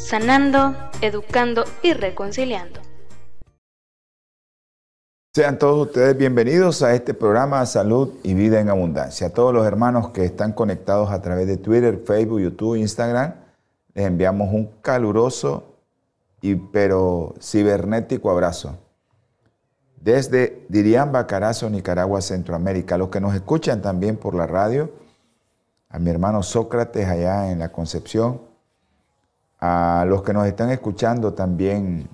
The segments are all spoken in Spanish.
sanando, educando y reconciliando. Sean todos ustedes bienvenidos a este programa Salud y Vida en Abundancia. A todos los hermanos que están conectados a través de Twitter, Facebook, YouTube, Instagram, les enviamos un caluroso y pero cibernético abrazo. Desde Diriamba, Carazo, Nicaragua, Centroamérica. Los que nos escuchan también por la radio, a mi hermano Sócrates allá en la Concepción, a los que nos están escuchando también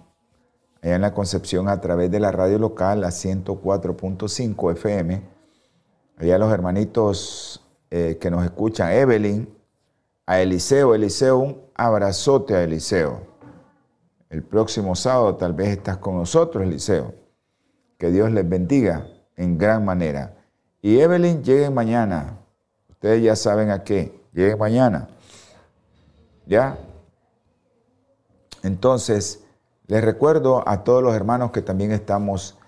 allá en la Concepción a través de la radio local, a 104.5 FM, allá los hermanitos eh, que nos escuchan, Evelyn, a Eliseo, Eliseo, un abrazote a Eliseo. El próximo sábado tal vez estás con nosotros, Eliseo. Que Dios les bendiga en gran manera. Y Evelyn, llegue mañana. Ustedes ya saben a qué. Llegue mañana. ¿Ya? Entonces, les recuerdo a todos los hermanos que también estamos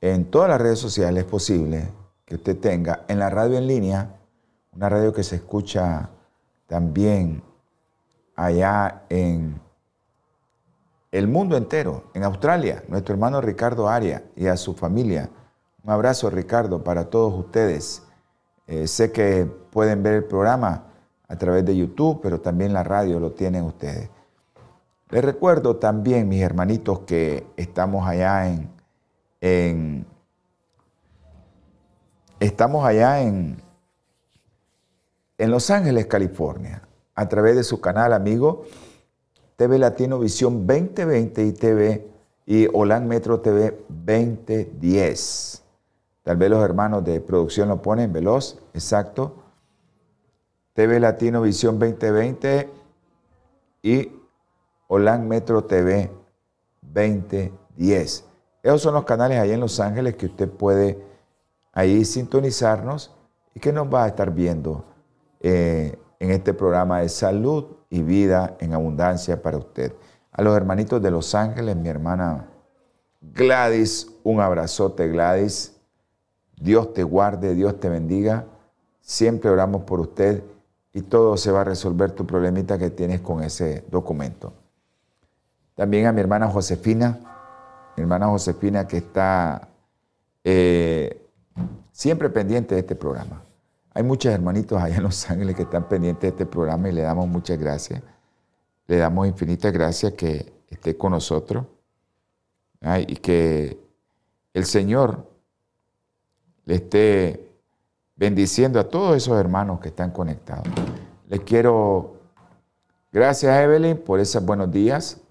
en todas las redes sociales posible que usted tenga, en la radio en línea, una radio que se escucha también allá en el mundo entero, en Australia, nuestro hermano Ricardo Aria y a su familia. Un abrazo Ricardo para todos ustedes. Eh, sé que pueden ver el programa a través de YouTube, pero también la radio lo tienen ustedes. Les recuerdo también, mis hermanitos, que estamos allá en, estamos allá en, en Los Ángeles, California, a través de su canal amigo TV Latino Visión 2020 y TV y Holan Metro TV 2010. Tal vez los hermanos de producción lo ponen veloz, exacto. TV Latino Visión 2020 y Holan Metro TV 2010. Esos son los canales ahí en Los Ángeles que usted puede ahí sintonizarnos y que nos va a estar viendo eh, en este programa de salud y vida en abundancia para usted. A los hermanitos de Los Ángeles, mi hermana Gladys, un abrazote Gladys. Dios te guarde, Dios te bendiga. Siempre oramos por usted y todo se va a resolver tu problemita que tienes con ese documento. También a mi hermana Josefina, mi hermana Josefina que está eh, siempre pendiente de este programa. Hay muchos hermanitos allá en Los Ángeles que están pendientes de este programa y le damos muchas gracias. Le damos infinitas gracias que esté con nosotros y que el Señor le esté bendiciendo a todos esos hermanos que están conectados. Les quiero, gracias Evelyn por esos buenos días.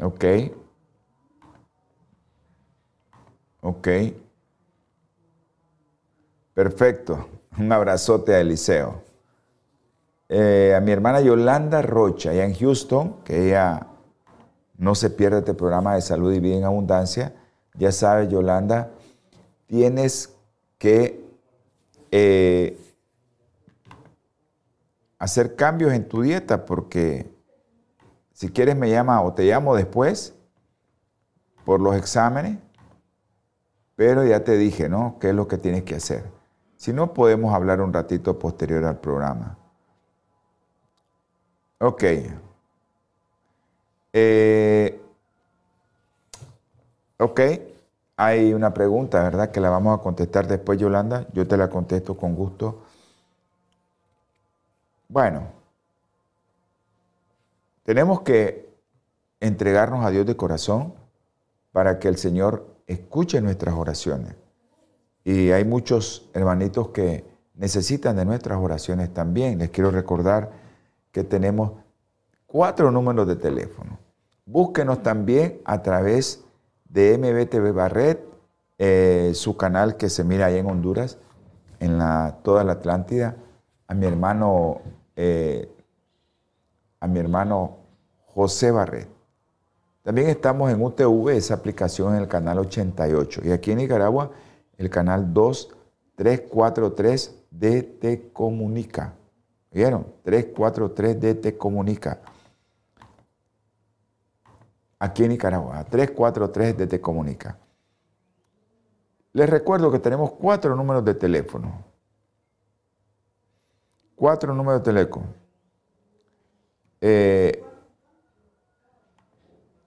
Ok. Ok. Perfecto. Un abrazote a Eliseo. Eh, a mi hermana Yolanda Rocha, allá en Houston, que ella no se pierde este programa de salud y vida en abundancia. Ya sabes, Yolanda, tienes que eh, hacer cambios en tu dieta porque si quieres me llama o te llamo después por los exámenes, pero ya te dije, ¿no? ¿Qué es lo que tienes que hacer? Si no, podemos hablar un ratito posterior al programa. Ok. Eh, ok. Hay una pregunta, ¿verdad? Que la vamos a contestar después, Yolanda. Yo te la contesto con gusto. Bueno, tenemos que entregarnos a Dios de corazón para que el Señor escuche nuestras oraciones. Y hay muchos hermanitos que necesitan de nuestras oraciones también. Les quiero recordar que tenemos cuatro números de teléfono. Búsquenos también a través de MBTV Barret, eh, su canal que se mira ahí en Honduras, en toda la Atlántida. A mi hermano eh, a mi hermano José Barret. También estamos en UTV, esa aplicación en el canal 88. Y aquí en Nicaragua, el canal 2343 DT Comunica. ¿Vieron? 343 DT Comunica. Aquí en Nicaragua, 343 DT Comunica. Les recuerdo que tenemos cuatro números de teléfono. Cuatro números de teléfono. Eh,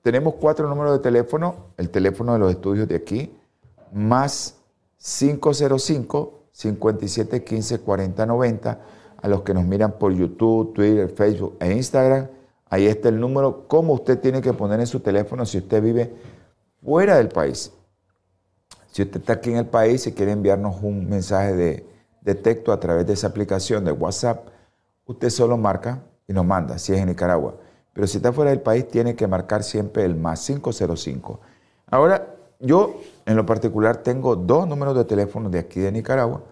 tenemos cuatro números de teléfono, el teléfono de los estudios de aquí, más 505 5715 4090 a los que nos miran por YouTube, Twitter, Facebook e Instagram. Ahí está el número, cómo usted tiene que poner en su teléfono si usted vive fuera del país. Si usted está aquí en el país y quiere enviarnos un mensaje de, texto a través de esa aplicación de WhatsApp, usted solo marca y nos manda, si es en Nicaragua. Pero si está fuera del país, tiene que marcar siempre el más 505. Ahora, yo en lo particular tengo dos números de teléfono de aquí de Nicaragua,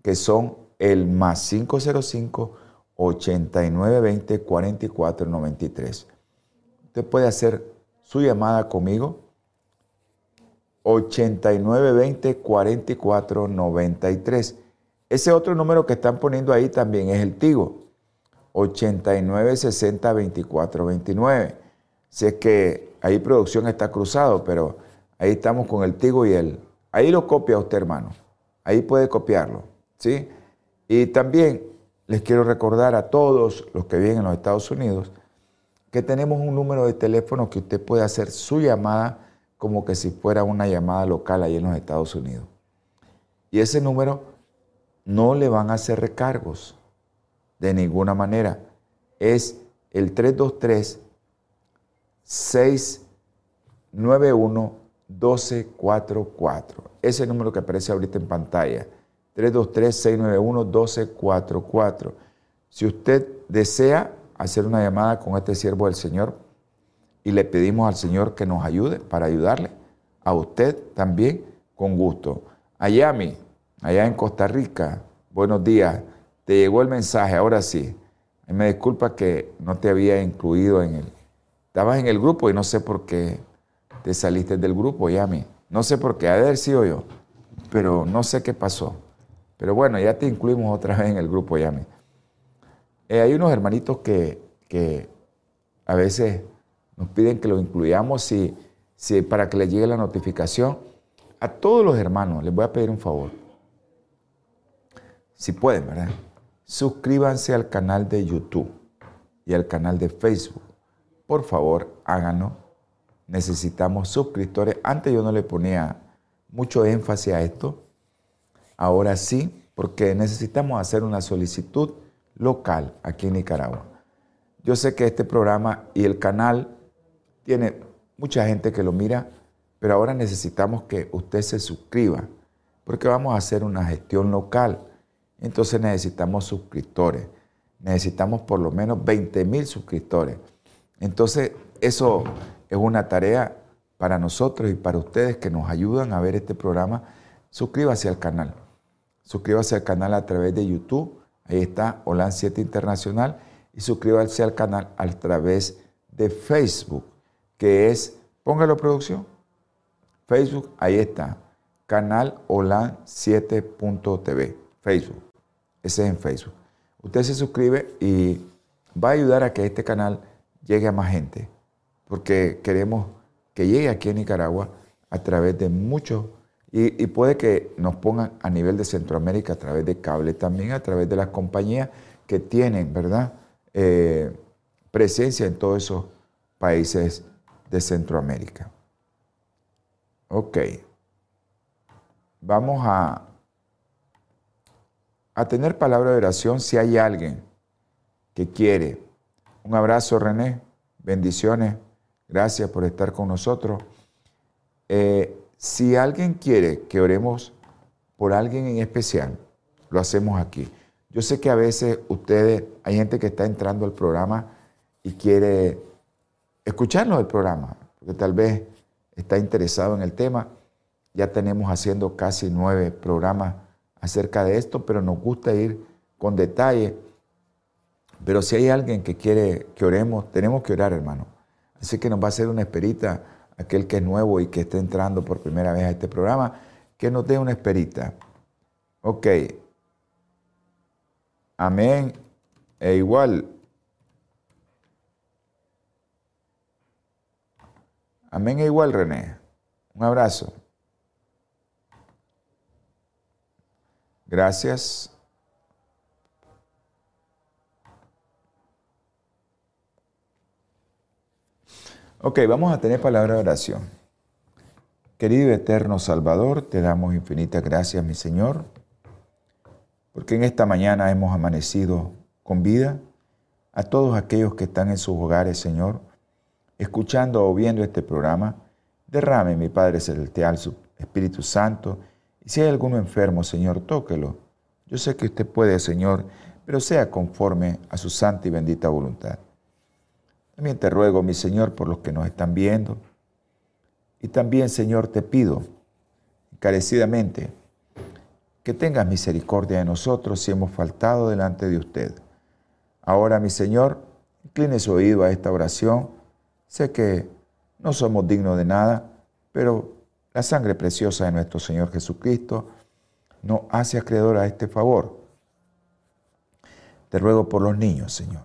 que son el más 505 8920 4493. Usted puede hacer su llamada conmigo 8920 4493. Ese otro número que están poniendo ahí también es el Tigo, 8960 2429. Si es que ahí producción está cruzado, pero ahí estamos con el Tigo y el... Ahí lo copia usted, hermano. Ahí puede copiarlo, ¿sí? Y también les quiero recordar a todos los que viven en los Estados Unidos que tenemos un número de teléfono que usted puede hacer su llamada como que si fuera una llamada local ahí en los Estados Unidos. Y ese número no le van a hacer recargos de ninguna manera. Es el 323 691 1244. Ese número que aparece ahorita en pantalla. 323 691 1244. Si usted desea hacer una llamada con este siervo del Señor, y le pedimos al Señor que nos ayude para ayudarle a usted también con gusto. Ayami, allá en Costa Rica, buenos días. Te llegó el mensaje, ahora sí. Me disculpa que no te había incluido en el... Estabas en el grupo y no sé por qué te saliste del grupo, Yami. No sé por qué, ha de haber sido yo, pero no sé qué pasó. Pero bueno, ya te incluimos otra vez en el grupo, Yami. Eh, hay unos hermanitos que, que a veces nos piden que lo incluyamos y, para que les llegue la notificación. A todos los hermanos les voy a pedir un favor. Si pueden, ¿verdad? Suscríbanse al canal de YouTube y al canal de Facebook. Por favor, háganlo. Necesitamos suscriptores. Antes yo no le ponía mucho énfasis a esto. Ahora sí, porque necesitamos hacer una solicitud local aquí en Nicaragua. Yo sé que este programa y el canal tiene mucha gente que lo mira, pero ahora necesitamos que usted se suscriba, porque vamos a hacer una gestión local. Entonces necesitamos suscriptores. Necesitamos por lo menos 20 mil suscriptores. Entonces, eso es una tarea para nosotros y para ustedes que nos ayudan a ver este programa. Suscríbase al canal. Suscríbase al canal a través de YouTube. Ahí está Holan 7 Internacional. Y suscríbase al canal a través de Facebook que es, póngalo producción, Facebook, ahí está, canal Olan 7.tv, Facebook, ese es en Facebook. Usted se suscribe y va a ayudar a que este canal llegue a más gente, porque queremos que llegue aquí a Nicaragua a través de muchos, y, puede que nos pongan a nivel de Centroamérica a través de cable, también a través de las compañías que tienen, ¿verdad? Eh, presencia en todos esos países de Centroamérica. Ok. Vamos a, a tener palabra de oración si hay alguien que quiere. Un abrazo, René. Bendiciones. Gracias por estar con nosotros. Eh, si alguien quiere que oremos por alguien en especial, lo hacemos aquí. Yo sé que a veces ustedes, hay gente que está entrando al programa y quiere escucharnos el programa, porque tal vez está interesado en el tema. Ya tenemos haciendo casi nueve programas acerca de esto, pero nos gusta ir con detalle Pero si hay alguien que quiere que oremos, tenemos que orar, hermano. Así que nos va a hacer una esperita aquel que es nuevo y que esté entrando por primera vez a este programa, que nos dé una esperita. Ok. Amén. E igual. Amén e igual, René. Un abrazo. Gracias. Ok, vamos a tener palabra de oración. Querido eterno Salvador, te damos infinitas gracias, mi Señor, porque en esta mañana hemos amanecido con vida a todos aquellos que están en sus hogares, Señor, escuchando o viendo este programa. Derrame, mi Padre Celestial, su Espíritu Santo, y si hay alguno enfermo, Señor, tóquelo. Yo sé que usted puede, Señor, pero sea conforme a su santa y bendita voluntad. También te ruego, mi Señor, por los que nos están viendo. Y también, Señor, te pido encarecidamente que tengas misericordia de nosotros si hemos faltado delante de usted. Ahora, mi Señor, incline su oído a esta oración. Sé que no somos dignos de nada, pero la sangre preciosa de nuestro Señor Jesucristo nos hace acreedor a este favor. Te ruego por los niños, Señor.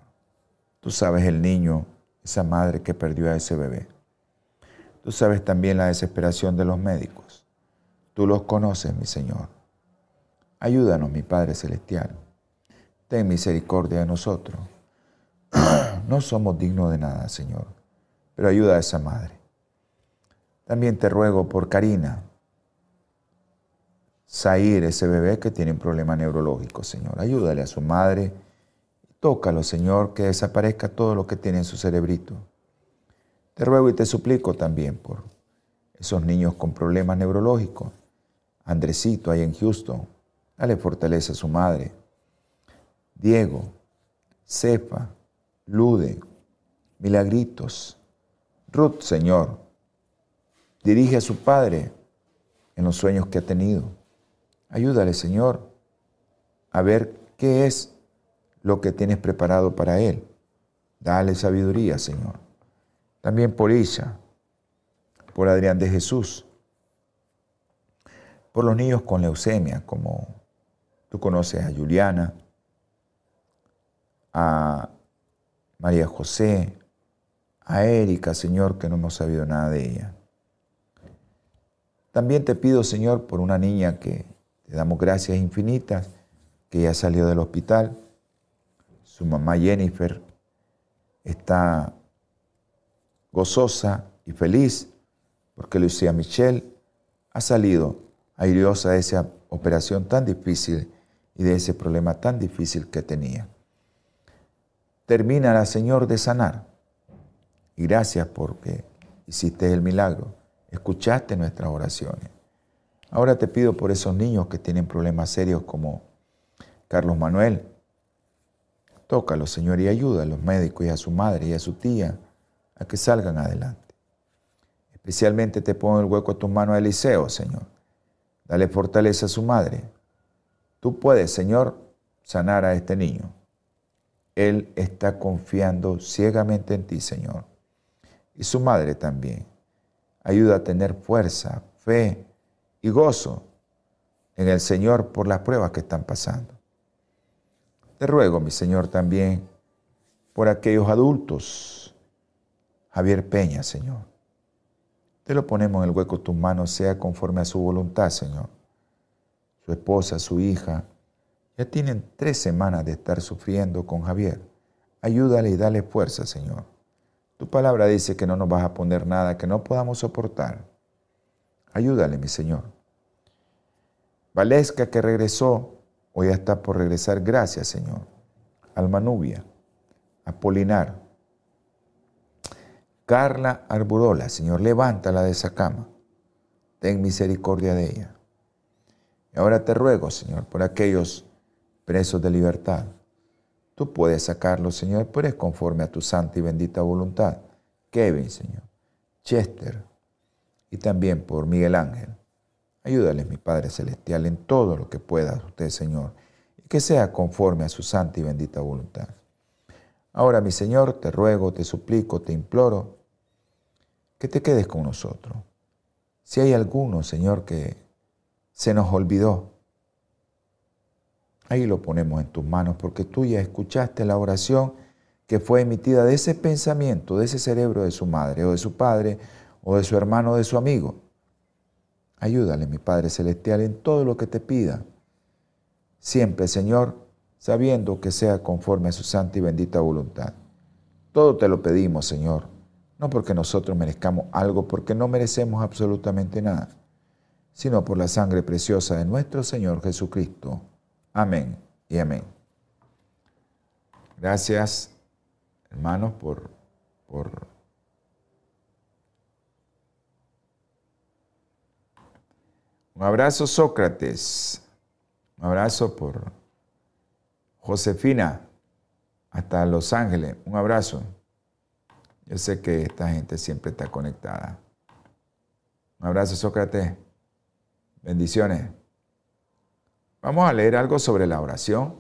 Tú sabes el niño esa madre que perdió a ese bebé. Tú sabes también la desesperación de los médicos. Tú los conoces, mi Señor. Ayúdanos, mi Padre Celestial. Ten misericordia de nosotros. No somos dignos de nada, Señor, pero ayuda a esa madre. También te ruego por Karina, Zair, ese bebé que tiene un problema neurológico, Señor. Ayúdale a su madre Tócalo, Señor, que desaparezca todo lo que tiene en su cerebrito. Te ruego y te suplico también por esos niños con problemas neurológicos. Andresito, ahí en Houston, dale fortaleza a su madre. Diego, Cefa, Lude, Milagritos, Ruth, Señor, dirige a su padre en los sueños que ha tenido. Ayúdale, Señor, a ver qué es lo que tienes preparado para él. Dale sabiduría, Señor. También por ella, por Adrián de Jesús, por los niños con leucemia, como tú conoces a Juliana, a María José, a Erika, Señor, que no hemos sabido nada de ella. También te pido, Señor, por una niña que te damos gracias infinitas, que ya salió del hospital, su mamá Jennifer está gozosa y feliz porque Lucía Michelle ha salido airiosa de esa operación tan difícil y de ese problema tan difícil que tenía. Termina la Señor de sanar. Y gracias porque hiciste el milagro. Escuchaste nuestras oraciones. Ahora te pido por esos niños que tienen problemas serios como Carlos Manuel, Tócalo, Señor, y ayuda a los médicos y a su madre y a su tía a que salgan adelante. Especialmente te pongo el hueco a tus manos, Eliseo, Señor. Dale fortaleza a su madre. Tú puedes, Señor, sanar a este niño. Él está confiando ciegamente en ti, Señor. Y su madre también. Ayuda a tener fuerza, fe y gozo en el Señor por las pruebas que están pasando. Te ruego, mi Señor, también por aquellos adultos. Javier Peña, Señor. Te lo ponemos en el hueco de tus manos, sea conforme a su voluntad, Señor. Su esposa, su hija, ya tienen tres semanas de estar sufriendo con Javier. Ayúdale y dale fuerza, Señor. Tu palabra dice que no nos vas a poner nada que no podamos soportar. Ayúdale, mi Señor. Valesca que regresó Hoy está por regresar. Gracias, Señor. Alma Nubia, Apolinar, Carla Arburola, Señor, levántala de esa cama. Ten misericordia de ella. Y ahora te ruego, Señor, por aquellos presos de libertad. Tú puedes sacarlos, Señor, pero es conforme a tu santa y bendita voluntad. Kevin, Señor, Chester, y también por Miguel Ángel. Ayúdale, mi Padre Celestial, en todo lo que pueda usted, Señor, y que sea conforme a su santa y bendita voluntad. Ahora, mi Señor, te ruego, te suplico, te imploro que te quedes con nosotros. Si hay alguno, Señor, que se nos olvidó, ahí lo ponemos en tus manos porque tú ya escuchaste la oración que fue emitida de ese pensamiento, de ese cerebro de su madre o de su padre o de su hermano o de su amigo. Ayúdale, mi Padre Celestial, en todo lo que te pida. Siempre, Señor, sabiendo que sea conforme a su santa y bendita voluntad. Todo te lo pedimos, Señor, no porque nosotros merezcamos algo, porque no merecemos absolutamente nada, sino por la sangre preciosa de nuestro Señor Jesucristo. Amén y amén. Gracias, hermanos, por, por Un abrazo, Sócrates. Un abrazo por Josefina, hasta Los Ángeles. Un abrazo. Yo sé que esta gente siempre está conectada. Un abrazo, Sócrates. Bendiciones. Vamos a leer algo sobre la oración.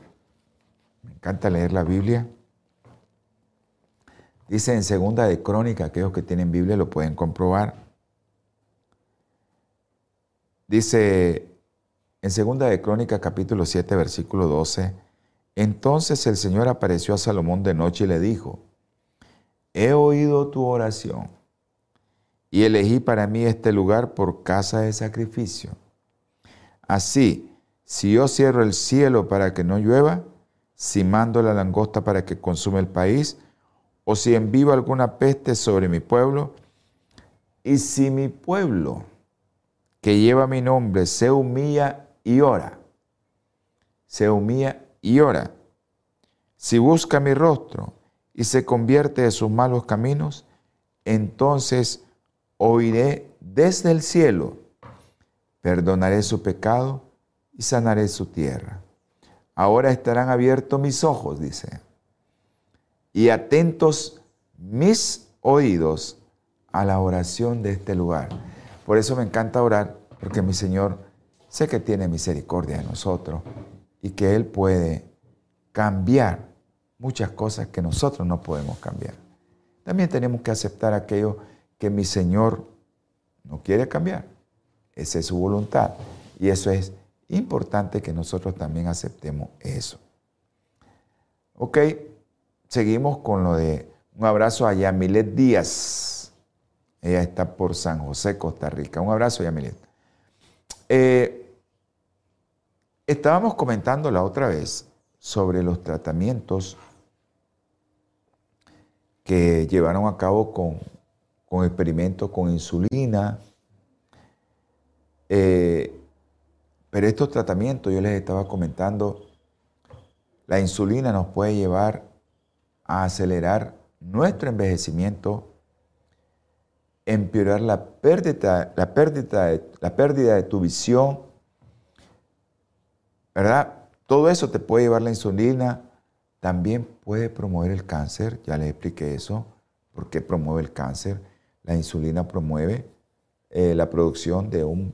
Me encanta leer la Biblia. Dice en segunda de Crónica, aquellos que tienen Biblia lo pueden comprobar. Dice en segunda de Crónica capítulo 7 versículo 12, entonces el Señor apareció a Salomón de noche y le dijo, he oído tu oración y elegí para mí este lugar por casa de sacrificio. Así, si yo cierro el cielo para que no llueva, si mando la langosta para que consume el país, o si envío alguna peste sobre mi pueblo, y si mi pueblo que lleva mi nombre se humilla y ora, se humilla y ora. Si busca mi rostro y se convierte de sus malos caminos, entonces oiré desde el cielo, perdonaré su pecado y sanaré su tierra. Ahora estarán abiertos mis ojos, dice, y atentos mis oídos a la oración de este lugar. Por eso me encanta orar, porque mi Señor sé que tiene misericordia de nosotros y que Él puede cambiar muchas cosas que nosotros no podemos cambiar. También tenemos que aceptar aquello que mi Señor no quiere cambiar. Esa es su voluntad. Y eso es importante que nosotros también aceptemos eso. Ok, seguimos con lo de un abrazo a Yamilet Díaz. Ella está por San José, Costa Rica. Un abrazo, Yamilet. Eh, Estábamos comentando la otra vez sobre los tratamientos que llevaron a cabo con, experimentos con insulina. Eh, pero estos tratamientos, yo les estaba comentando, la insulina nos puede llevar a acelerar nuestro envejecimiento, empeorar la pérdida, la pérdida, la pérdida de tu visión, ¿verdad? Todo eso te puede llevar la insulina, también puede promover el cáncer, ya les expliqué eso, por qué promueve el cáncer. La insulina promueve eh, la producción de, un,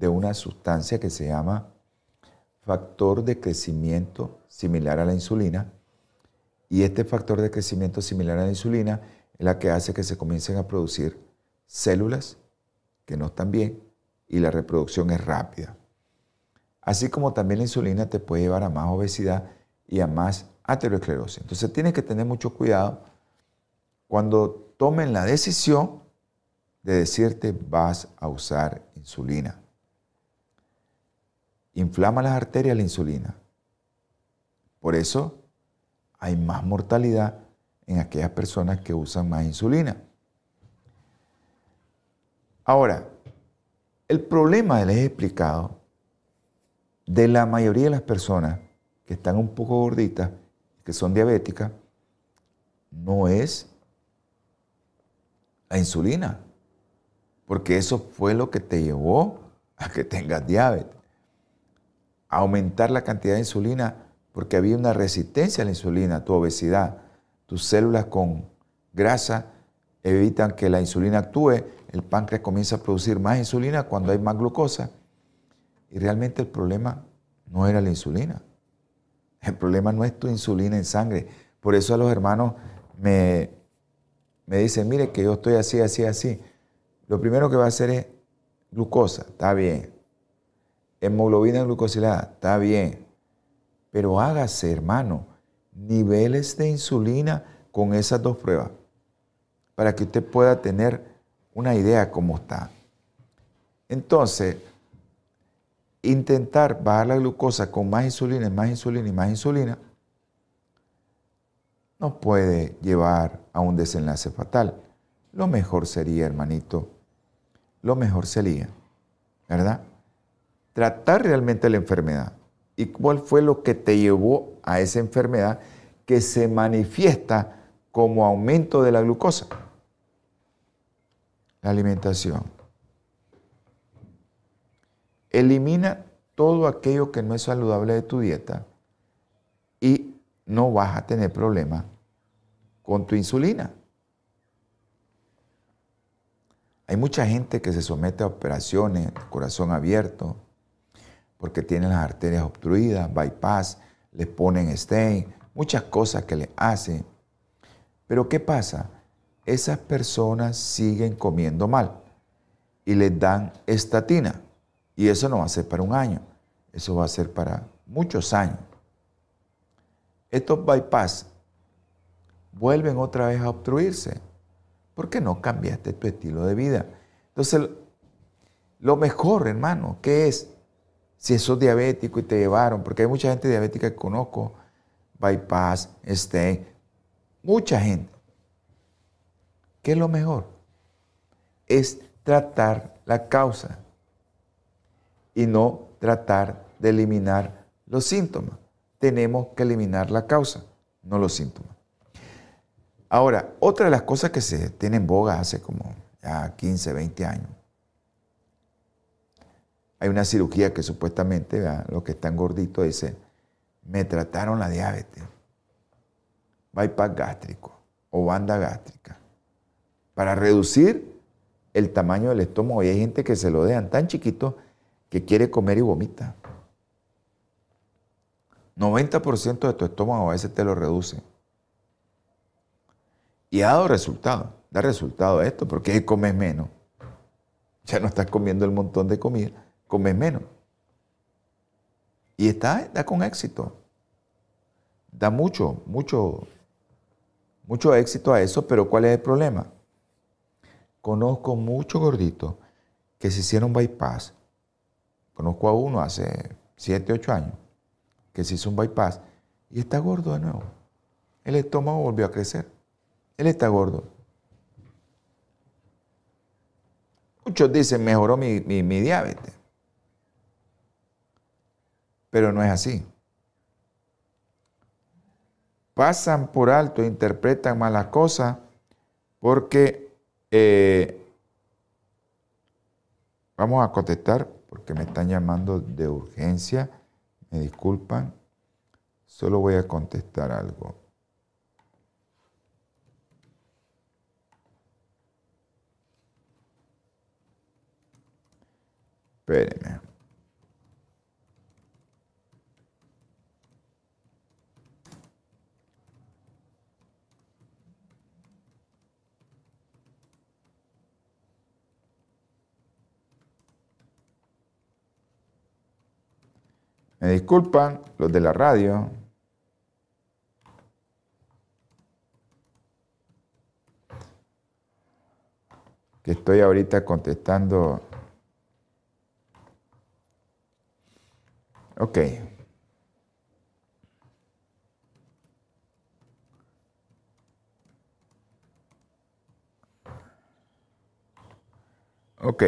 de una sustancia que se llama factor de crecimiento similar a la insulina. Y este factor de crecimiento similar a la insulina es la que hace que se comiencen a producir células que no están bien y la reproducción es rápida. Así como también la insulina te puede llevar a más obesidad y a más aterosclerosis. Entonces tienes que tener mucho cuidado cuando tomen la decisión de decirte vas a usar insulina. Inflama las arterias la insulina. Por eso hay más mortalidad en aquellas personas que usan más insulina. Ahora, el problema les he explicado de la mayoría de las personas que están un poco gorditas, que son diabéticas, no es la insulina, porque eso fue lo que te llevó a que tengas diabetes. Aumentar la cantidad de insulina porque había una resistencia a la insulina, tu obesidad, tus células con grasa evitan que la insulina actúe, el páncreas comienza a producir más insulina cuando hay más glucosa y realmente el problema no era la insulina. El problema no es tu insulina en sangre, Por eso a los hermanos me, me dicen, mire que yo estoy así, así, así. Lo primero que va a hacer es glucosa, está bien. Hemoglobina glucosilada, está bien. Pero hágase, hermano, niveles de insulina con esas dos pruebas para que usted pueda tener una idea cómo está. Entonces, intentar bajar la glucosa con más insulina más insulina y más insulina nos puede llevar a un desenlace fatal. Lo mejor sería, hermanito, lo mejor sería, ¿verdad? Tratar realmente la enfermedad. ¿Y cuál fue lo que te llevó a esa enfermedad que se manifiesta como aumento de la glucosa? La alimentación. Elimina todo aquello que no es saludable de tu dieta y no vas a tener problemas con tu insulina. Hay mucha gente que se somete a operaciones, corazón abierto, porque tienen las arterias obstruidas, bypass, les ponen stain, muchas cosas que le hacen. Pero ¿qué pasa? Esas personas siguen comiendo mal y les dan estatina. Y eso no va a ser para un año, eso va a ser para muchos años. Estos bypass vuelven otra vez a obstruirse porque no cambiaste tu estilo de vida. Entonces, lo mejor, hermano, ¿qué es? Si sos diabético y te llevaron, porque hay mucha gente diabética que conozco, bypass, stent, mucha gente. ¿Qué es lo mejor? Es tratar la causa y no tratar de eliminar los síntomas. Tenemos que eliminar la causa, no los síntomas. Ahora, otra de las cosas que se tiene en boga hace como ya 15, 20 años, hay una cirugía que supuestamente, lo que están gorditos, dice, me trataron la diabetes, bypass gástrico o banda gástrica, para reducir el tamaño del estómago. Y hay gente que se lo dejan tan chiquito que quiere comer y vomita. 90% de tu estómago a veces te lo reduce. Y ha dado resultado. Da resultado esto, porque comes menos. Ya no estás comiendo el montón de comida, comes menos. Y está, con éxito. Da mucho, mucho, mucho éxito a eso, pero ¿cuál es el problema? Conozco muchos gorditos que se hicieron bypass. Conozco a uno hace 7, 8 años que se hizo un bypass y está gordo de nuevo. El estómago volvió a crecer. Él está gordo. Muchos dicen, mejoró mi, diabetes. Pero no es así. Pasan por alto, interpretan malas cosas porque eh, vamos a contestar porque me están llamando de urgencia. Me disculpan. Solo voy a contestar algo. Espérenme. Me disculpan los de la radio. Que estoy ahorita contestando Ok. Ok.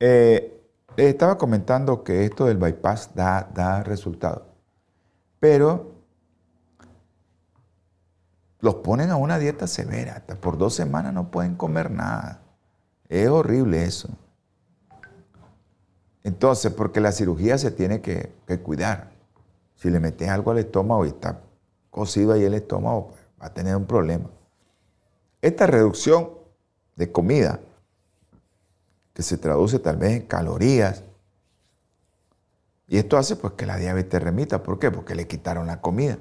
Eh, estaba comentando que esto del bypass da, da resultado. Pero los ponen a una dieta severa. Hasta por dos semanas no pueden comer nada. Es horrible eso. Entonces, porque la cirugía se tiene que, cuidar. Si le metes algo al estómago y está cocido ahí el estómago, pues, va a tener un problema. Esta reducción de comida, se traduce tal vez en calorías, y esto hace pues que la diabetes remita. ¿Por qué? Porque le quitaron la comida.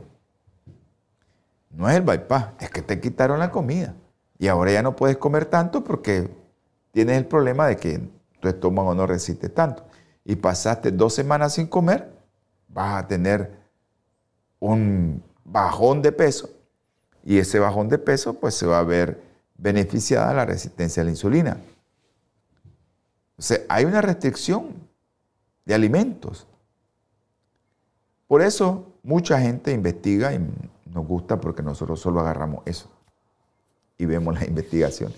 no es el bypass, es que te quitaron la comida. Y ahora ya no puedes comer tanto porque tienes el problema de que tu estómago no resiste tanto. Y pasaste dos semanas sin comer, vas a tener un bajón de peso. Y ese bajón de peso pues se va a ver beneficiada la resistencia a la insulina. O sea, hay una restricción de alimentos. Por eso mucha gente investiga y nos gusta porque nosotros solo agarramos eso y vemos las investigaciones.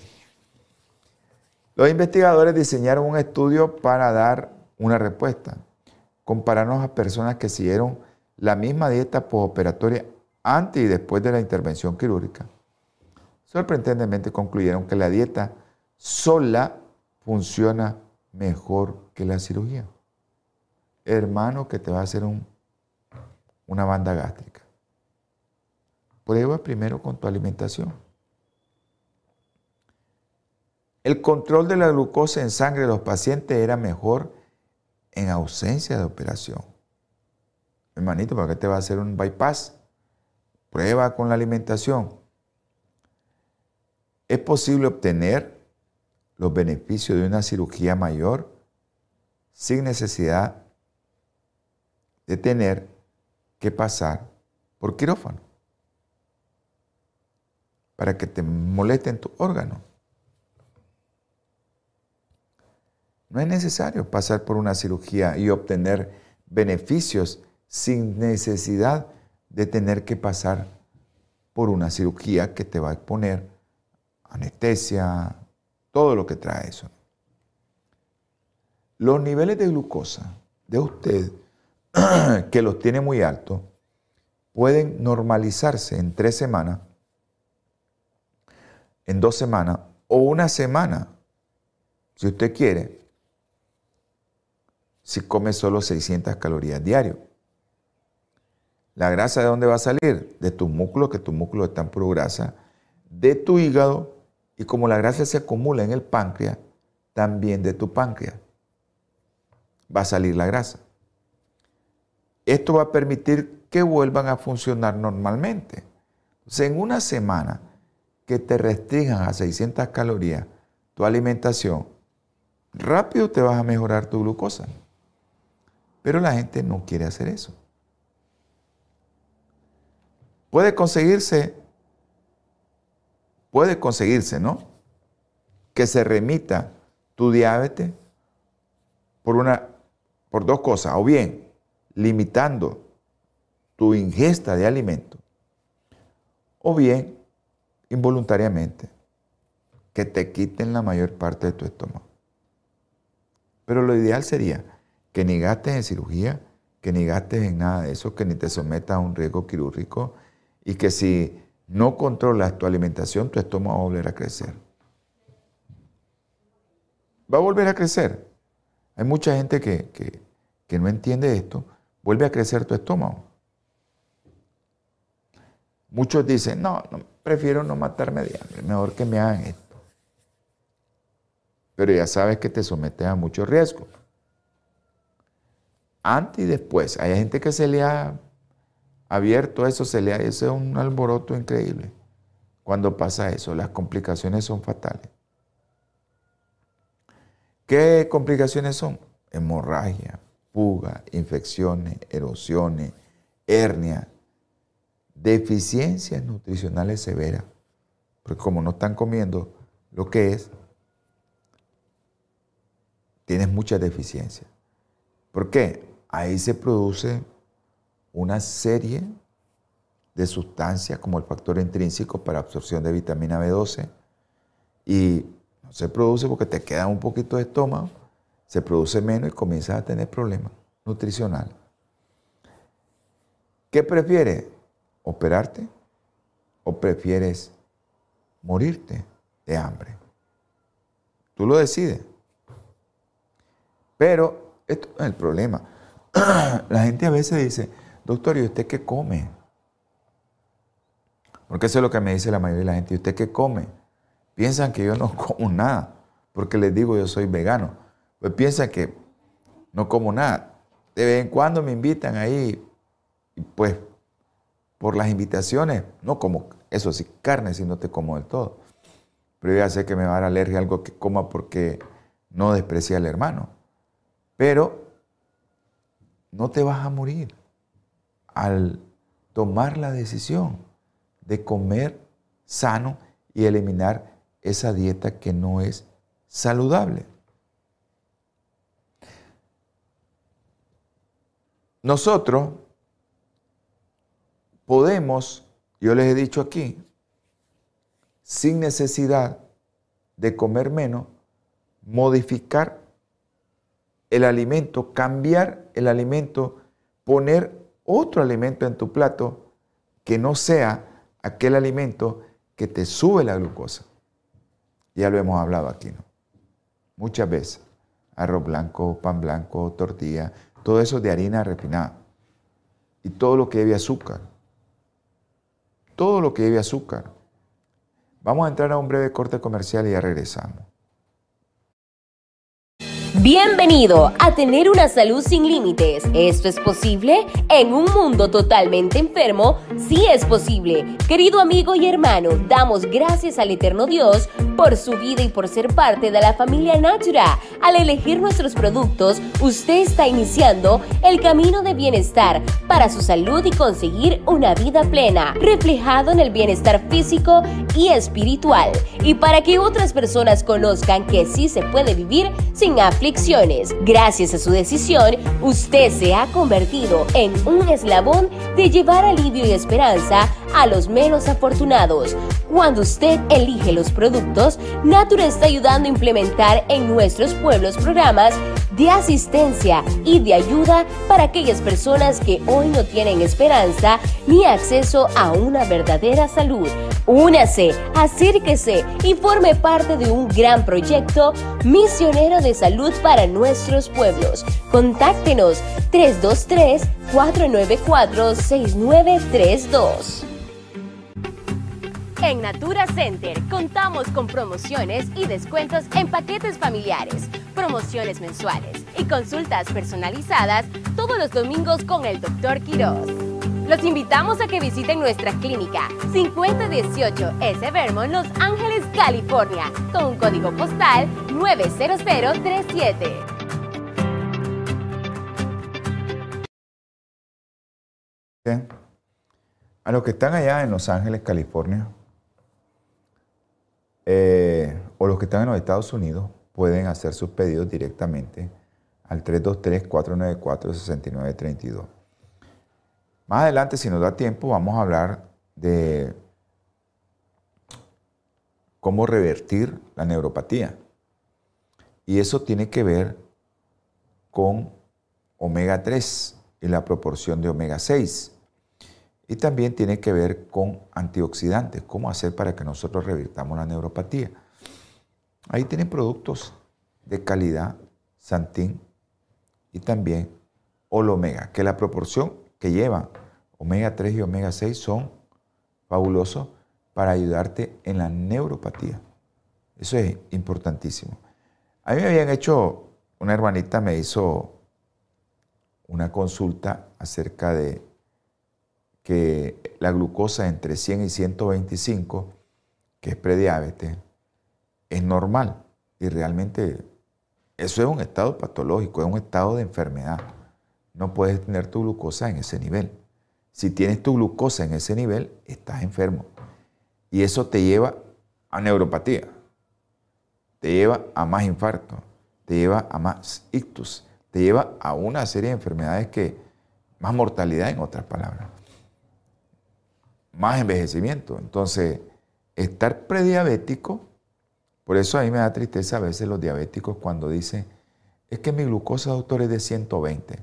Los investigadores diseñaron un estudio para dar una respuesta. Compararnos a personas que siguieron la misma dieta postoperatoria antes y después de la intervención quirúrgica. Sorprendentemente concluyeron que la dieta sola funciona mejor que la cirugía. Hermano, que te va a hacer una banda gástrica. Prueba primero con tu alimentación. El control de la glucosa en sangre de los pacientes era mejor en ausencia de operación. Hermanito, ¿para qué te va a hacer un bypass? Prueba con la alimentación. Es posible obtener los beneficios de una cirugía mayor sin necesidad de tener que pasar por quirófano para que te molesten tus órganos. No es necesario pasar por una cirugía y obtener beneficios sin necesidad de tener que pasar por una cirugía que te va a exponer anestesia, todo lo que trae eso. Los niveles de glucosa de usted, que los tiene muy altos, pueden normalizarse en tres semanas, en dos semanas o una semana, si usted quiere, si come solo 600 calorías diario. ¿La grasa de dónde va a salir? De tus músculos, que tus músculos están puro grasa, de tu hígado y como la grasa se acumula en el páncreas, también de tu páncreas va a salir la grasa. Esto va a permitir que vuelvan a funcionar normalmente. en una semana que te restringan a 600 calorías tu alimentación, rápido te vas a mejorar tu glucosa. Pero la gente no quiere hacer eso. Puede conseguirse, puede conseguirse, ¿no? Que se remita tu diabetes por, una, por dos cosas. O bien, limitando tu ingesta de alimento. O bien, involuntariamente, que te quiten la mayor parte de tu estómago. Pero lo ideal sería que ni gastes en cirugía, que ni gastes en nada de eso, que ni te sometas a un riesgo quirúrgico y que si no controlas tu alimentación, tu estómago va a volver a crecer. Va a volver a crecer. Hay mucha gente que, no entiende esto. Vuelve a crecer tu estómago. Muchos dicen, no, no, prefiero no matarme de hambre, mejor que me hagan esto. Pero ya sabes que te sometes a mucho riesgo antes y después. Hay gente que se le ha abierto eso, se le ha, ese es un alboroto increíble. Cuando pasa eso, las complicaciones son fatales. ¿Qué complicaciones son? Hemorragia, fuga, infecciones, erosiones, hernia, deficiencias nutricionales severas. Porque como no están comiendo lo que es, tienes muchas deficiencias. ¿Por qué? ahí se produce una serie de sustancias como el factor intrínseco para absorción de vitamina B12 y no se produce porque te queda un poquito de estómago, se produce menos y comienzas a tener problemas nutricionales. ¿Qué prefieres? ¿Operarte o prefieres morirte de hambre? Tú lo decides. Pero esto es el problema. la gente a veces dice, doctor, ¿y usted qué come? Porque eso es lo que me dice la mayoría de la gente. ¿Y usted qué come? Piensan que yo no como nada, porque les digo yo soy vegano. Pues piensan que no como nada. De vez en cuando me invitan ahí y pues por las invitaciones, no como, eso sí, carne si no te como del todo. Pero ya sé que me va a dar alergia algo que coma porque no desprecia al hermano. Pero no te vas a morir al tomar la decisión de comer sano y eliminar esa dieta que no es saludable. Nosotros podemos, yo les he dicho aquí, sin necesidad de comer menos, modificar el alimento, cambiar el alimento, poner otro alimento en tu plato que no sea aquel alimento que te sube la glucosa. Ya lo hemos hablado aquí, ¿no? Muchas veces. Arroz blanco, pan blanco, tortilla, todo eso de harina refinada. Y todo lo que lleve azúcar. Todo lo que lleve azúcar. Vamos a entrar a un breve corte comercial y ya regresamos. Bienvenido a tener una salud sin límites. ¿Esto es posible? En un mundo totalmente enfermo, sí es posible. Querido amigo y hermano, damos gracias al eterno Dios por su vida y por ser parte de la familia Natura. Al elegir nuestros productos, usted está iniciando el camino de bienestar para su salud y conseguir una vida plena, reflejado en el bienestar físico y espiritual. Y para que otras personas conozcan que sí se puede vivir sin aflicción Gracias a su decisión, usted se ha convertido en un eslabón de llevar alivio y esperanza a los menos afortunados. Cuando usted elige los productos, Natura está ayudando a implementar en nuestros pueblos programas de asistencia y de ayuda para aquellas personas que hoy no tienen esperanza ni acceso a una verdadera salud. Únase, acérquese y forme parte de un gran proyecto misionero de salud para nuestros pueblos. Contáctenos 323 494 6932. En Natura Center contamos con promociones y descuentos en paquetes familiares, promociones mensuales y consultas personalizadas todos los domingos con el Dr. Quiroz. Los invitamos a que visiten nuestra clínica 5018 S. Vermont, Los Ángeles, California, con un código postal 90037. A los que están allá en Los Ángeles, California, eh, o los que están en los Estados Unidos pueden hacer sus pedidos directamente al 323-494-6932. Más adelante, si nos da tiempo, vamos a hablar de cómo revertir la neuropatía. Y eso tiene que ver con omega 3 y la proporción de omega 6. Y también tiene que ver con antioxidantes, cómo hacer para que nosotros revirtamos la neuropatía. Ahí tienen productos de calidad, Santín y también Olomega, que la proporción que llevan omega 3 y omega 6 son fabulosos para ayudarte en la neuropatía. Eso es importantísimo. A mí me habían hecho, una hermanita me hizo una consulta acerca de que la glucosa entre 100 y 125, que es prediabetes, es normal. Y realmente eso es un estado patológico, es un estado de enfermedad. No puedes tener tu glucosa en ese nivel. Si tienes tu glucosa en ese nivel, estás enfermo. Y eso te lleva a neuropatía, te lleva a más infarto, te lleva a más ictus, te lleva a una serie de enfermedades que, más mortalidad en otras palabras más envejecimiento. Entonces, estar prediabético, por eso a mí me da tristeza a veces los diabéticos cuando dicen, es que mi glucosa, doctor, es de 120.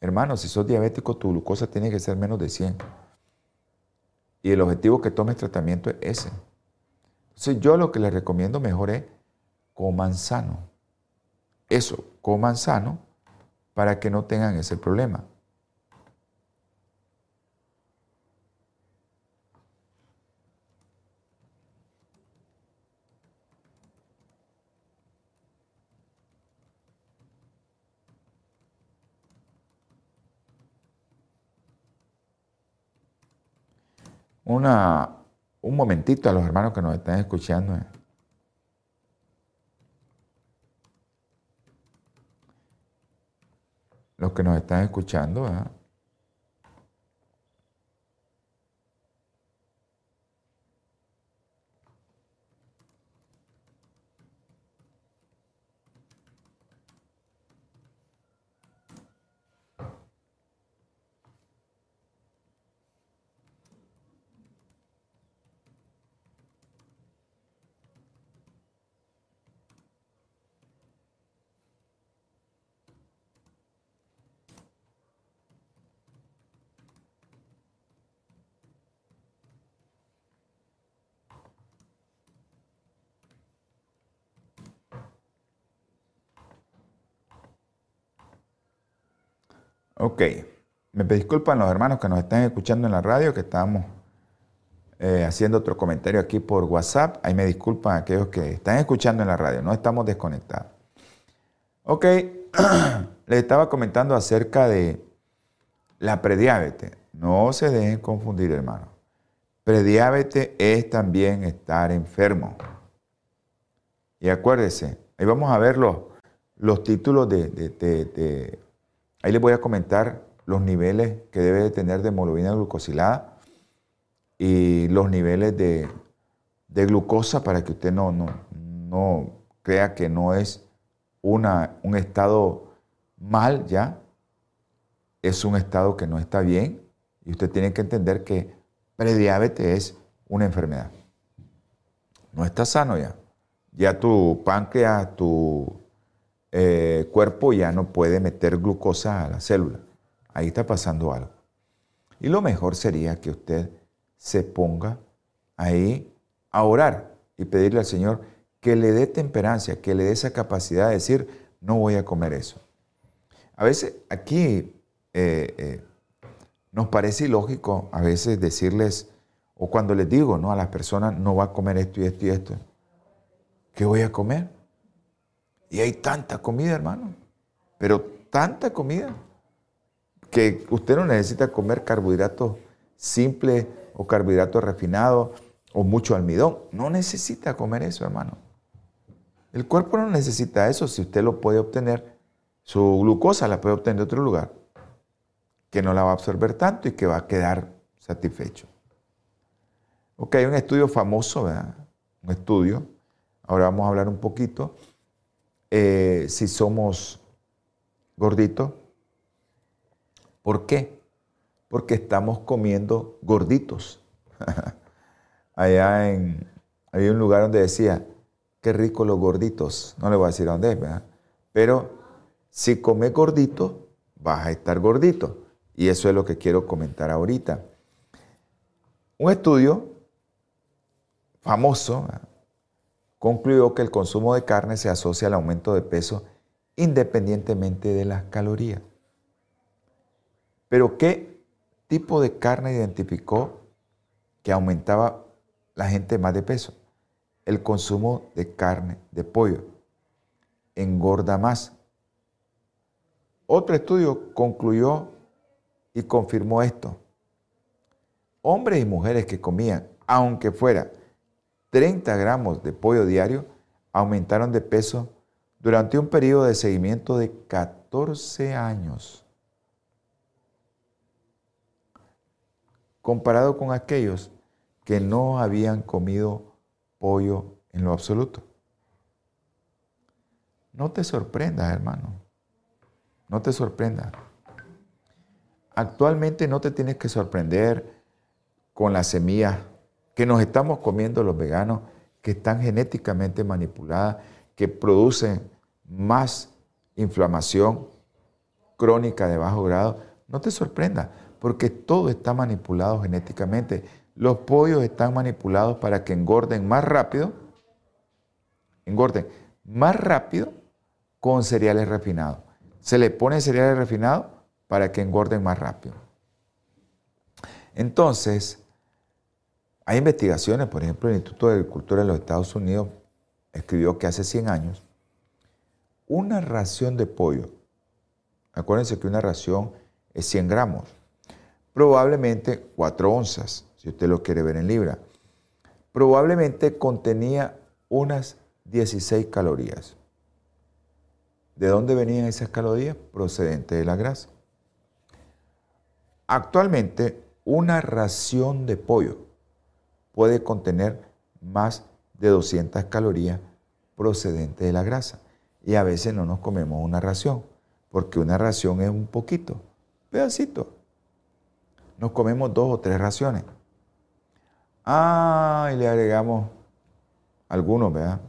Hermano, si sos diabético, tu glucosa tiene que ser menos de 100. Y el objetivo que tomes tratamiento es ese. Entonces, yo lo que les recomiendo mejor es coman sano. Eso, coman sano para que no tengan ese problema. Una, un momentito a los hermanos que nos están escuchando. Los que nos están escuchando, ¿verdad? Ok. Me disculpan los hermanos que nos están escuchando en la radio, que estamos eh, haciendo otro comentario aquí por WhatsApp. Ahí me disculpan aquellos que están escuchando en la radio, no estamos desconectados. Ok, les estaba comentando acerca de la prediabetes. No se dejen confundir, hermano. Prediabetes es también estar enfermo. Y acuérdense, ahí vamos a ver los, los títulos de, de, de Ahí les voy a comentar los niveles que debe de tener de hemoglobina glucosilada y los niveles de, de glucosa para que usted no, no, no crea que no es una, un estado mal ya, es un estado que no está bien y usted tiene que entender que prediabetes es una enfermedad. No está sano ya. Ya tu páncreas, tu eh, cuerpo ya no puede meter glucosa a la célula. Ahí está pasando algo. Y lo mejor sería que usted se ponga ahí a orar y pedirle al Señor que le dé temperancia, que le dé esa capacidad de decir, no voy a comer eso. A veces aquí eh, eh, nos parece ilógico a veces decirles, o cuando les digo ¿no? a las personas, no va a comer esto y esto y esto. ¿Qué voy a comer? Y hay tanta comida, hermano. Pero tanta comida que usted no necesita comer carbohidratos simples o carbohidratos refinados o mucho almidón. No necesita comer eso, hermano. El cuerpo no necesita eso si usted lo puede obtener. Su glucosa la puede obtener de otro lugar, que no la va a absorber tanto y que va a quedar satisfecho. Ok, hay un estudio famoso, ¿verdad? Un estudio. Ahora vamos a hablar un poquito eh, si somos gorditos. ¿Por qué? Porque estamos comiendo gorditos. Allá en, había un lugar donde decía, qué rico los gorditos. No le voy a decir dónde es, ¿verdad? Pero si comes gordito, vas a estar gordito. Y eso es lo que quiero comentar ahorita. Un estudio famoso ¿verdad? Concluyó que el consumo de carne se asocia al aumento de peso independientemente de las calorías. Pero ¿qué tipo de carne identificó que aumentaba la gente más de peso? El consumo de carne de pollo. Engorda más. Otro estudio concluyó y confirmó esto. Hombres y mujeres que comían, aunque fuera 30 gramos de pollo diario, aumentaron de peso durante un periodo de seguimiento de 14 años. Comparado con aquellos que no habían comido pollo en lo absoluto. No te sorprendas, hermano. No te sorprendas. Actualmente no te tienes que sorprender con las semillas que nos estamos comiendo los veganos, que están genéticamente manipuladas, que producen más inflamación crónica de bajo grado, no te sorprenda, porque todo está manipulado genéticamente. Los pollos están manipulados para que engorden más rápido, engorden más rápido con cereales refinados. Se le pone cereales refinados para que engorden más rápido. Entonces, hay investigaciones, por ejemplo, el Instituto de Agricultura de los Estados Unidos escribió que hace 100 años una ración de pollo, acuérdense que una ración es 100 gramos, probablemente 4 onzas, si usted lo quiere ver en libra. Probablemente contenía unas 16 calorías. ¿De dónde venían esas calorías? Procedentes de la grasa. Actualmente, una ración de pollo puede contener más de 200 calorías procedentes de la grasa. Y a veces no nos comemos una ración, porque una ración es un poquito, pedacito. Nos comemos dos o tres raciones. Ah, y le agregamos algunos, ¿verdad?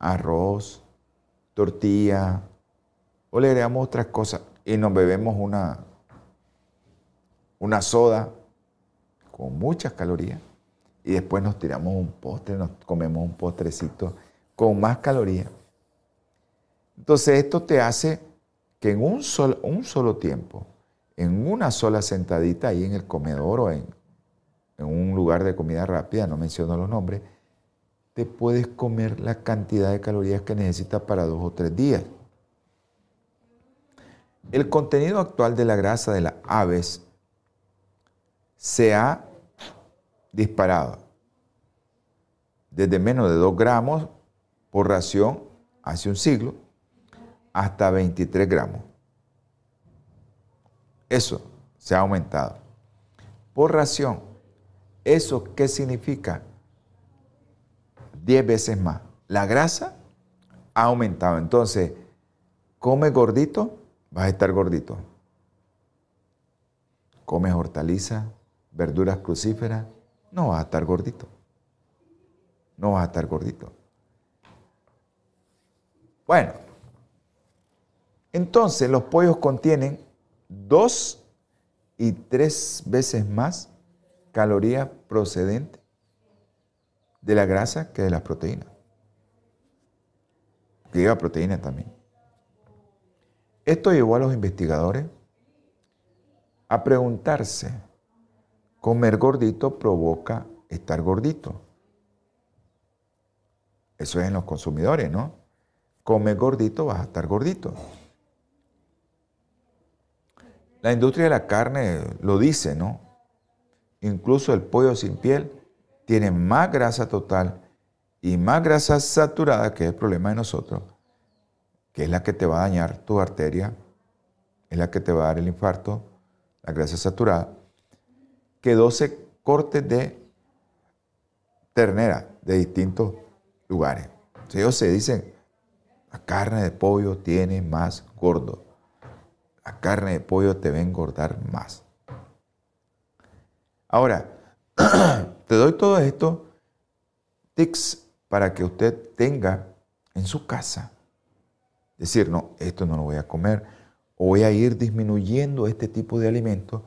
Arroz, tortilla, o le agregamos otras cosas y nos bebemos una, una soda con muchas calorías y después nos tiramos un postre, nos comemos un postrecito con más calorías. Entonces esto te hace que en un solo, tiempo, en una sola sentadita ahí en el comedor o en, en un lugar de comida rápida, no menciono los nombres, te puedes comer la cantidad de calorías que necesitas para dos o tres días. El contenido actual de la grasa de las aves se ha disparado desde menos de 2 gramos por ración hace un siglo hasta 23 gramos. Eso se ha aumentado. Por ración, ¿eso qué significa? 10 veces más. La grasa ha aumentado. Entonces, come gordito, vas a estar gordito. Come hortaliza, verduras crucíferas, no vas a estar gordito. No vas a estar gordito. Bueno, entonces los pollos contienen dos y tres veces más calorías procedentes de la grasa que de las proteínas. Lleva proteína también. Esto llevó a los investigadores a preguntarse Comer gordito provoca estar gordito. Eso es en los consumidores, ¿no? Come gordito, vas a estar gordito. La industria de la carne lo dice, ¿no? Incluso el pollo sin piel tiene más grasa total y más grasa saturada, que es el problema de nosotros, que es la que te va a dañar tu arteria, es la que te va a dar el infarto, la grasa saturada que 12 cortes de ternera de distintos lugares. ellos se dicen, la carne de pollo tiene más gordo. La carne de pollo te va a engordar más. Ahora, te doy todo esto tics para que usted tenga en su casa. Decir, no, esto no lo voy a comer. O voy a ir disminuyendo este tipo de alimentos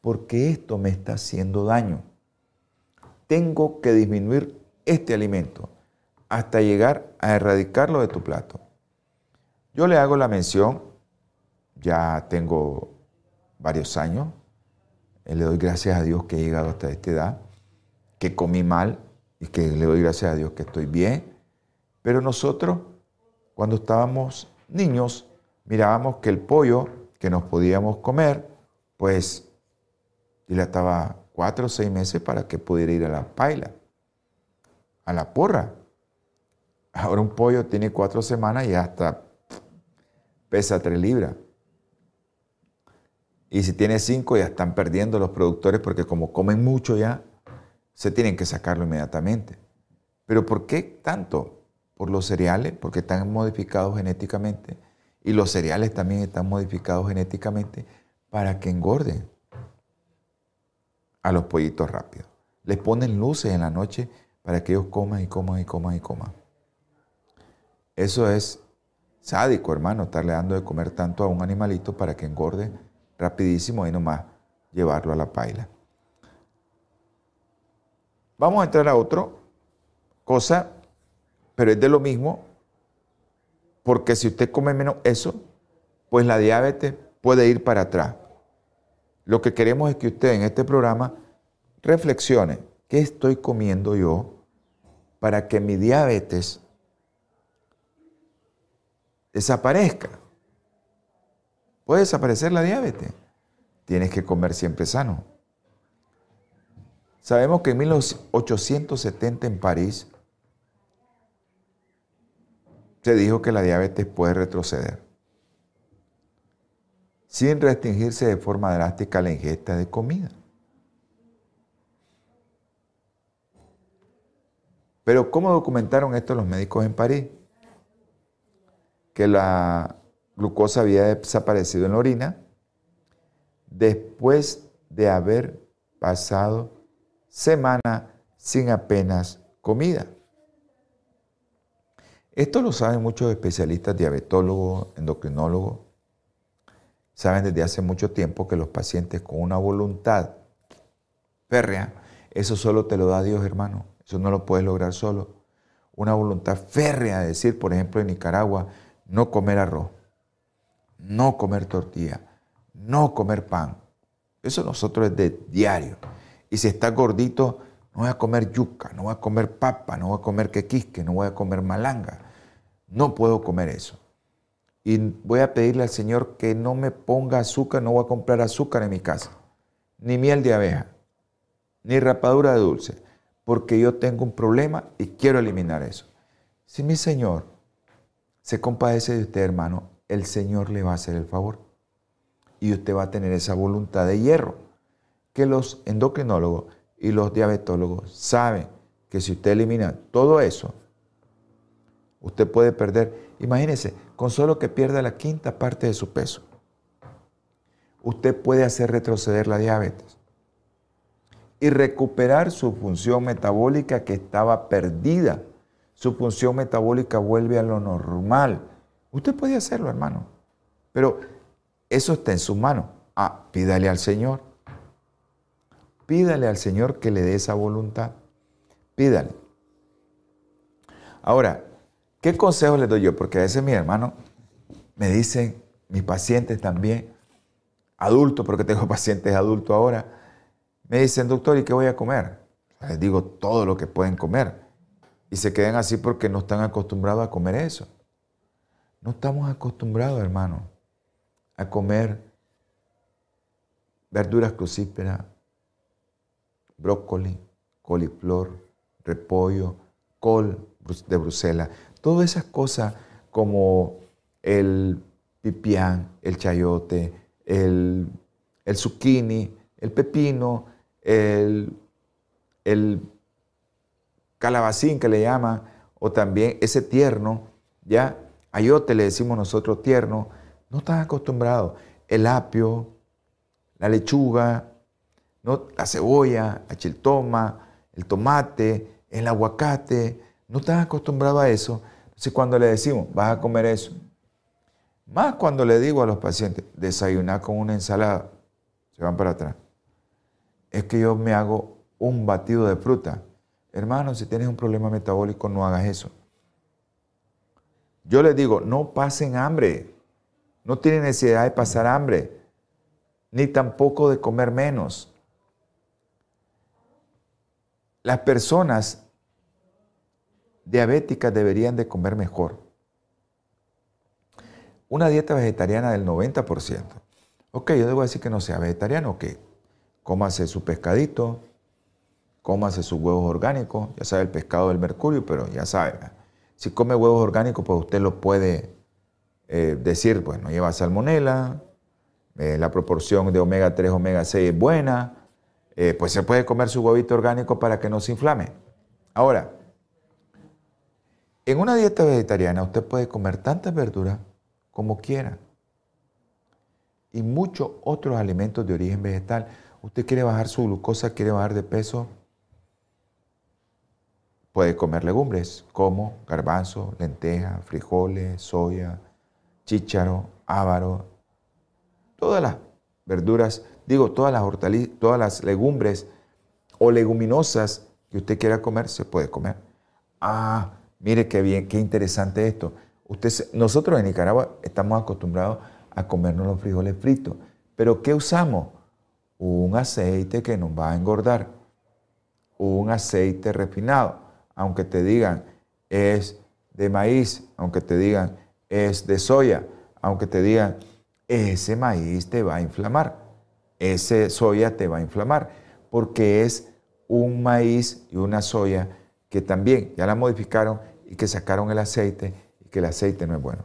porque esto me está haciendo daño. Tengo que disminuir este alimento hasta llegar a erradicarlo de tu plato. Yo le hago la mención, ya tengo varios años, eh, le doy gracias a Dios que he llegado hasta esta edad, que comí mal y que le doy gracias a Dios que estoy bien, pero nosotros, cuando estábamos niños, mirábamos que el pollo que nos podíamos comer, pues estaba cuatro o seis meses para que pudiera ir a la paila, a la porra. Ahora un pollo tiene cuatro semanas y hasta pesa tres libras. Y si tiene cinco ya están perdiendo los productores porque como comen mucho ya, se tienen que sacarlo inmediatamente. Pero ¿por qué tanto? Por los cereales, porque están modificados genéticamente. Y los cereales también están modificados genéticamente para que engorden a los pollitos rápidos. Les ponen luces en la noche para que ellos coman y coman y coman y coman. Eso es sádico, hermano, estarle dando de comer tanto a un animalito para que engorde rapidísimo y nomás llevarlo a la paila. Vamos a entrar a otra cosa, pero es de lo mismo, porque si usted come menos eso, pues la diabetes puede ir para atrás. Lo que queremos es que usted en este programa reflexione, ¿qué estoy comiendo yo para que mi diabetes desaparezca? ¿Puede desaparecer la diabetes? Tienes que comer siempre sano. Sabemos que en 1870 en París se dijo que la diabetes puede retroceder sin restringirse de forma drástica la ingesta de comida. Pero ¿cómo documentaron esto los médicos en París? Que la glucosa había desaparecido en la orina después de haber pasado semana sin apenas comida. Esto lo saben muchos especialistas, diabetólogos, endocrinólogos. Saben desde hace mucho tiempo que los pacientes con una voluntad férrea, eso solo te lo da Dios, hermano. Eso no lo puedes lograr solo. Una voluntad férrea de decir, por ejemplo, en Nicaragua, no comer arroz, no comer tortilla, no comer pan. Eso nosotros es de diario. Y si estás gordito, no voy a comer yuca, no voy a comer papa, no voy a comer quequisque, no voy a comer malanga. No puedo comer eso. Y voy a pedirle al Señor que no me ponga azúcar, no voy a comprar azúcar en mi casa, ni miel de abeja, ni rapadura de dulce, porque yo tengo un problema y quiero eliminar eso. Si mi Señor se compadece de usted, hermano, el Señor le va a hacer el favor. Y usted va a tener esa voluntad de hierro, que los endocrinólogos y los diabetólogos saben que si usted elimina todo eso, usted puede perder, imagínese, con solo que pierda la quinta parte de su peso, usted puede hacer retroceder la diabetes y recuperar su función metabólica que estaba perdida. Su función metabólica vuelve a lo normal. Usted puede hacerlo, hermano, pero eso está en su mano. Ah, pídale al Señor. Pídale al Señor que le dé esa voluntad. Pídale. Ahora, ¿Qué consejo les doy yo? Porque a veces mi hermano me dicen, mis pacientes también, adultos, porque tengo pacientes adultos ahora, me dicen, doctor, ¿y qué voy a comer? Les digo todo lo que pueden comer. Y se quedan así porque no están acostumbrados a comer eso. No estamos acostumbrados, hermano, a comer verduras crucíferas, brócoli, coliflor, repollo, col de Bruselas. Todas esas cosas como el pipián, el chayote, el, zucchini, el pepino, el, el calabacín que le llaman, o también ese tierno, ya, ayote le decimos nosotros tierno, no están acostumbrados. El apio, la lechuga, ¿no? la cebolla, la chiltoma, el tomate, el aguacate, no están acostumbrados a eso. Entonces cuando le decimos, vas a comer eso, más cuando le digo a los pacientes, desayunar con una ensalada, se van para atrás. Es que yo me hago un batido de fruta. Hermano, si tienes un problema metabólico, no hagas eso. Yo les digo, no pasen hambre. No tienen necesidad de pasar hambre, ni tampoco de comer menos. Las personas diabéticas deberían de comer mejor. Una dieta vegetariana del 90%. Ok, yo debo decir que no sea vegetariano, que cómase su pescadito, cómase sus huevos orgánicos, ya sabe el pescado del mercurio, pero ya sabe, si come huevos orgánicos, pues usted lo puede eh, decir, pues no lleva salmonela, eh, la proporción de omega 3, omega 6 es buena, eh, pues se puede comer su huevito orgánico para que no se inflame. Ahora, en una dieta vegetariana usted puede comer tantas verduras como quiera y muchos otros alimentos de origen vegetal. Usted quiere bajar su glucosa, quiere bajar de peso, puede comer legumbres como garbanzo, lenteja, frijoles, soya, chícharo, ávaro, todas las verduras, digo, todas las hortalizas, todas las legumbres o leguminosas que usted quiera comer, se puede comer. Ah, Mire qué bien, qué interesante esto. Usted, nosotros en Nicaragua estamos acostumbrados a comernos los frijoles fritos, pero ¿qué usamos? Un aceite que nos va a engordar, un aceite refinado, aunque te digan es de maíz, aunque te digan es de soya, aunque te digan ese maíz te va a inflamar, ese soya te va a inflamar, porque es un maíz y una soya que también ya la modificaron y que sacaron el aceite y que el aceite no es bueno.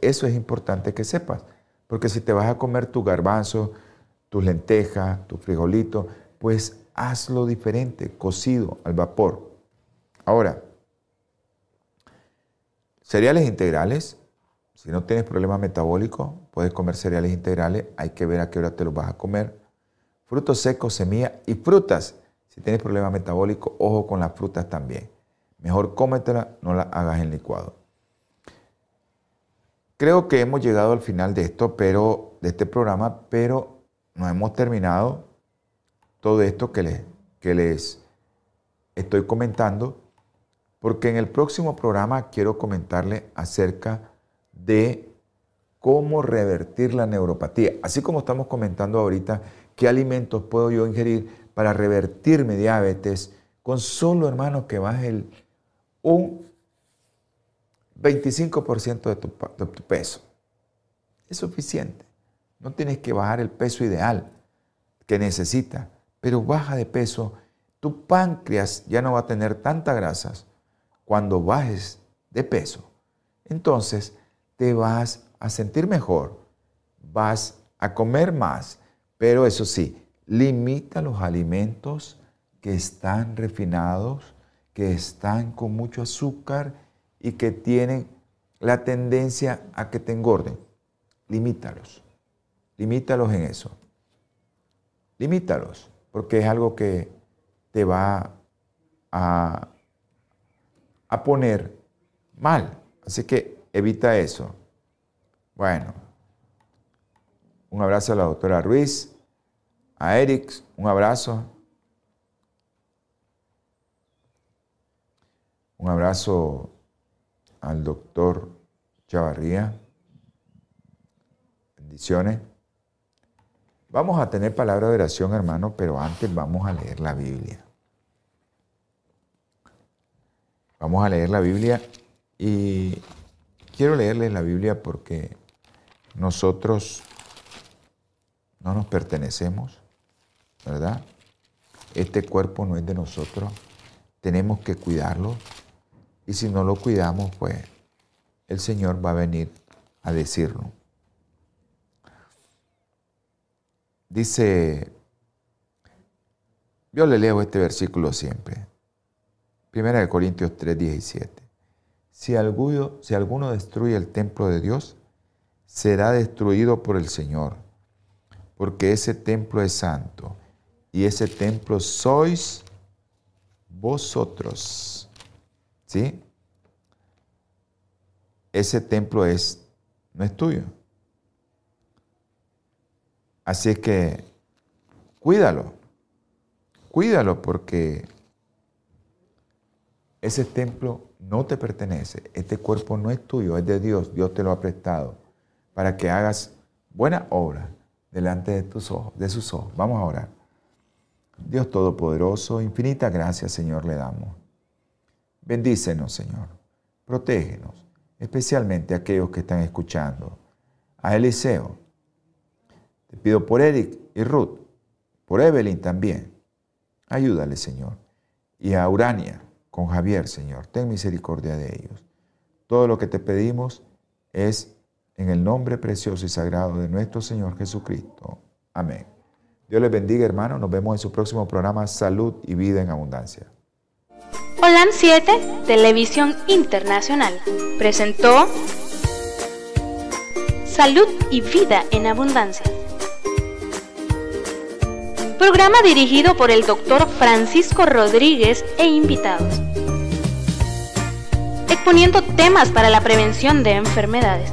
eso es importante que sepas, porque si te vas a comer tu garbanzo, tus lentejas, tu frijolito, pues hazlo diferente, cocido al vapor. Ahora, cereales integrales, si no tienes problema metabólico, puedes comer cereales integrales, hay que ver a qué hora te los vas a comer. Frutos secos, semillas y frutas. Si tienes problema metabólico, ojo con las frutas también. Mejor cómetela, no la hagas en licuado. Creo que hemos llegado al final de esto, pero de este programa, pero no hemos terminado todo esto que les, que les estoy comentando, porque en el próximo programa quiero comentarle acerca de cómo revertir la neuropatía. Así como estamos comentando ahorita, qué alimentos puedo yo ingerir para revertir mi diabetes con solo, hermanos, que baje un 25% de tu, de tu peso. Es suficiente. No tienes que bajar el peso ideal que necesitas, pero baja de peso. Tu páncreas ya no va a tener tantas grasas cuando bajes de peso. Entonces te vas a sentir mejor, vas a comer más, pero eso sí, limita los alimentos que están refinados, que están con mucho azúcar y que tienen la tendencia a que te engorden. Limítalos. Limítalos en eso. Limítalos, porque es algo que te va a, a poner mal. Así que evita eso. Bueno, un abrazo a la doctora Ruiz, a Eric, un abrazo. Un abrazo al doctor Chavarría. Bendiciones. Vamos a tener palabra de oración, hermano, pero antes vamos a leer la Biblia. Vamos a leer la Biblia y quiero leerles la Biblia porque nosotros no nos pertenecemos, ¿verdad? Este cuerpo no es de nosotros, tenemos que cuidarlo y si no lo cuidamos, pues el Señor va a venir a decirlo. Dice, yo le leo este versículo siempre. Primera de Corintios 3, 17. Si alguno, si alguno destruye el templo de Dios, será destruido por el Señor, porque ese templo es santo y ese templo sois vosotros. ¿Sí? Ese templo es, no es tuyo. Así que cuídalo, cuídalo porque ese templo no te pertenece, este cuerpo no es tuyo, es de Dios, Dios te lo ha prestado para que hagas buena obra delante de tus ojos, de sus ojos. Vamos a orar. Dios Todopoderoso, infinita gracia, Señor, le damos. Bendícenos, Señor. Protégenos, especialmente a aquellos que están escuchando. A Eliseo, te pido por Eric y Ruth, por Evelyn también. Ayúdale, Señor. Y a Urania con Javier, Señor. Ten misericordia de ellos. Todo lo que te pedimos es en el nombre precioso y sagrado de nuestro Señor Jesucristo. Amén. Dios les bendiga, hermano. Nos vemos en su próximo programa Salud y Vida en Abundancia. Holan 7, Televisión Internacional, presentó Salud y Vida en Abundancia Programa dirigido por el doctor Francisco Rodríguez e invitados. Exponiendo temas para la prevención de enfermedades.